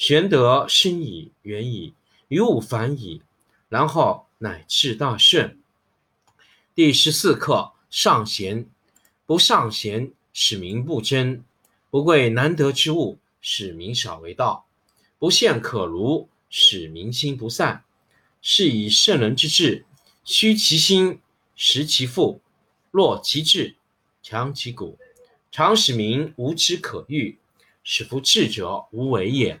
玄德深矣，远矣，于物反矣，然后乃至大顺。第十四课上贤。不尚贤，使民不争；不贵难得之物，使民少为道；不陷可儒，使民心不散。是以圣人之治，虚其心，实其腹，弱其志，强其骨，常使民无知可欲，使夫智者无为也。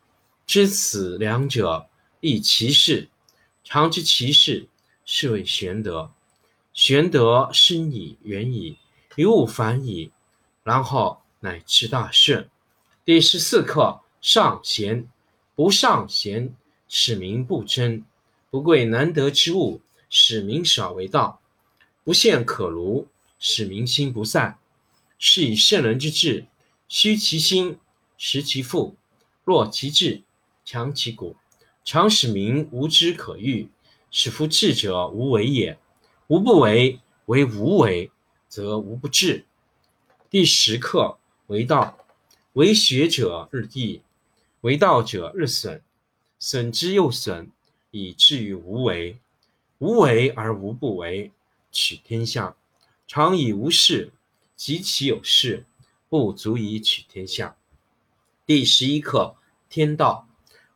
知此两者，亦其事。常知其事，是谓玄德。玄德深矣，远矣，于物反矣，然后乃至大顺。第十四课上贤。不尚贤，使民不争；不贵难得之物，使民少为道；不陷可儒，使民心不散。是以圣人之治，虚其心，实其腹，弱其志。强其骨，常使民无知可欲，使夫智者无为也。无不为，为无为，则无不治。第十课为道，为学者日益，为道者日损，损之又损，以至于无为。无为而无不为，取天下常以无事，及其有事，不足以取天下。第十一课天道。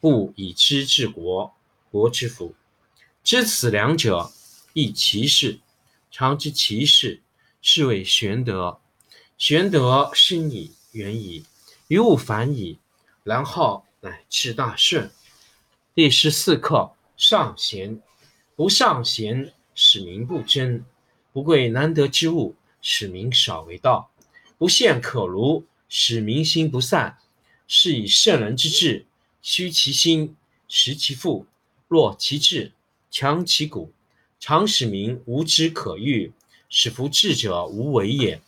故以知治国，国之福。知此两者，亦其事。常知其事，是谓玄德。玄德深矣，远矣，于物反矣，然后乃至大顺。第十四课上贤。不尚贤，使民不争；不贵难得之物，使民少为道；不陷可儒，使民心不散。是以圣人之治。虚其心，实其腹，弱其志，强其骨，常使民无知可欲，使夫智者无为也。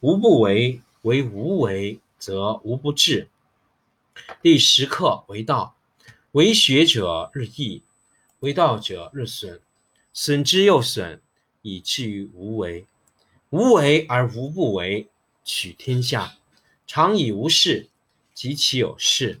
无不为，为无为，则无不治。第十课为道，为学者日益，为道者日损，损之又损，以至于无为。无为而无不为，取天下常以无事，及其有事。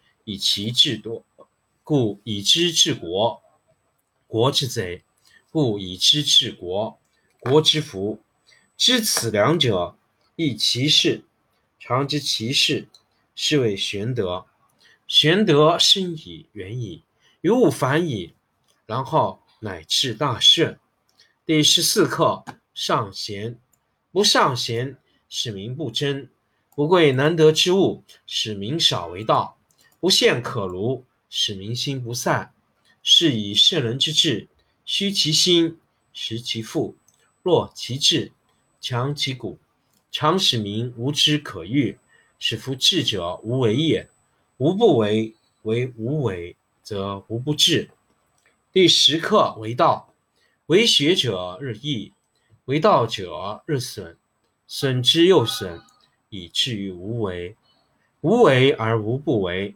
以其智多。故以知治国，国之贼；不以知治国，国之福。知此两者，亦其事。常知其事，是谓玄德。玄德深矣，远矣，于物反矣，然后乃至大顺。第十四课上贤。不尚贤，使民不争；不贵难得之物，使民少为道；不陷可儒，使民心不散。是以圣人之治，虚其心，实其腹，弱其志，强其骨，常使民无知可欲，使夫智者无为也。无不为，为无为，则无不治。第十课为道，为学者日益，为道者日损，损之又损，以至于无为。无为而无不为，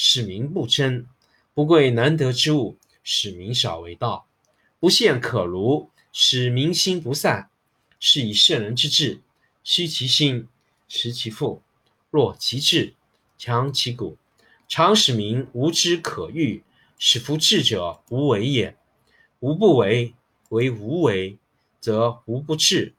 使民不争；不贵难得之物，使民少为道；不陷可儒，使民心不散。是以圣人之治，虚其心，实其腹，弱其志，强其骨。常使民无知可欲，使夫智者无为也。无不为，为无为，则无不治。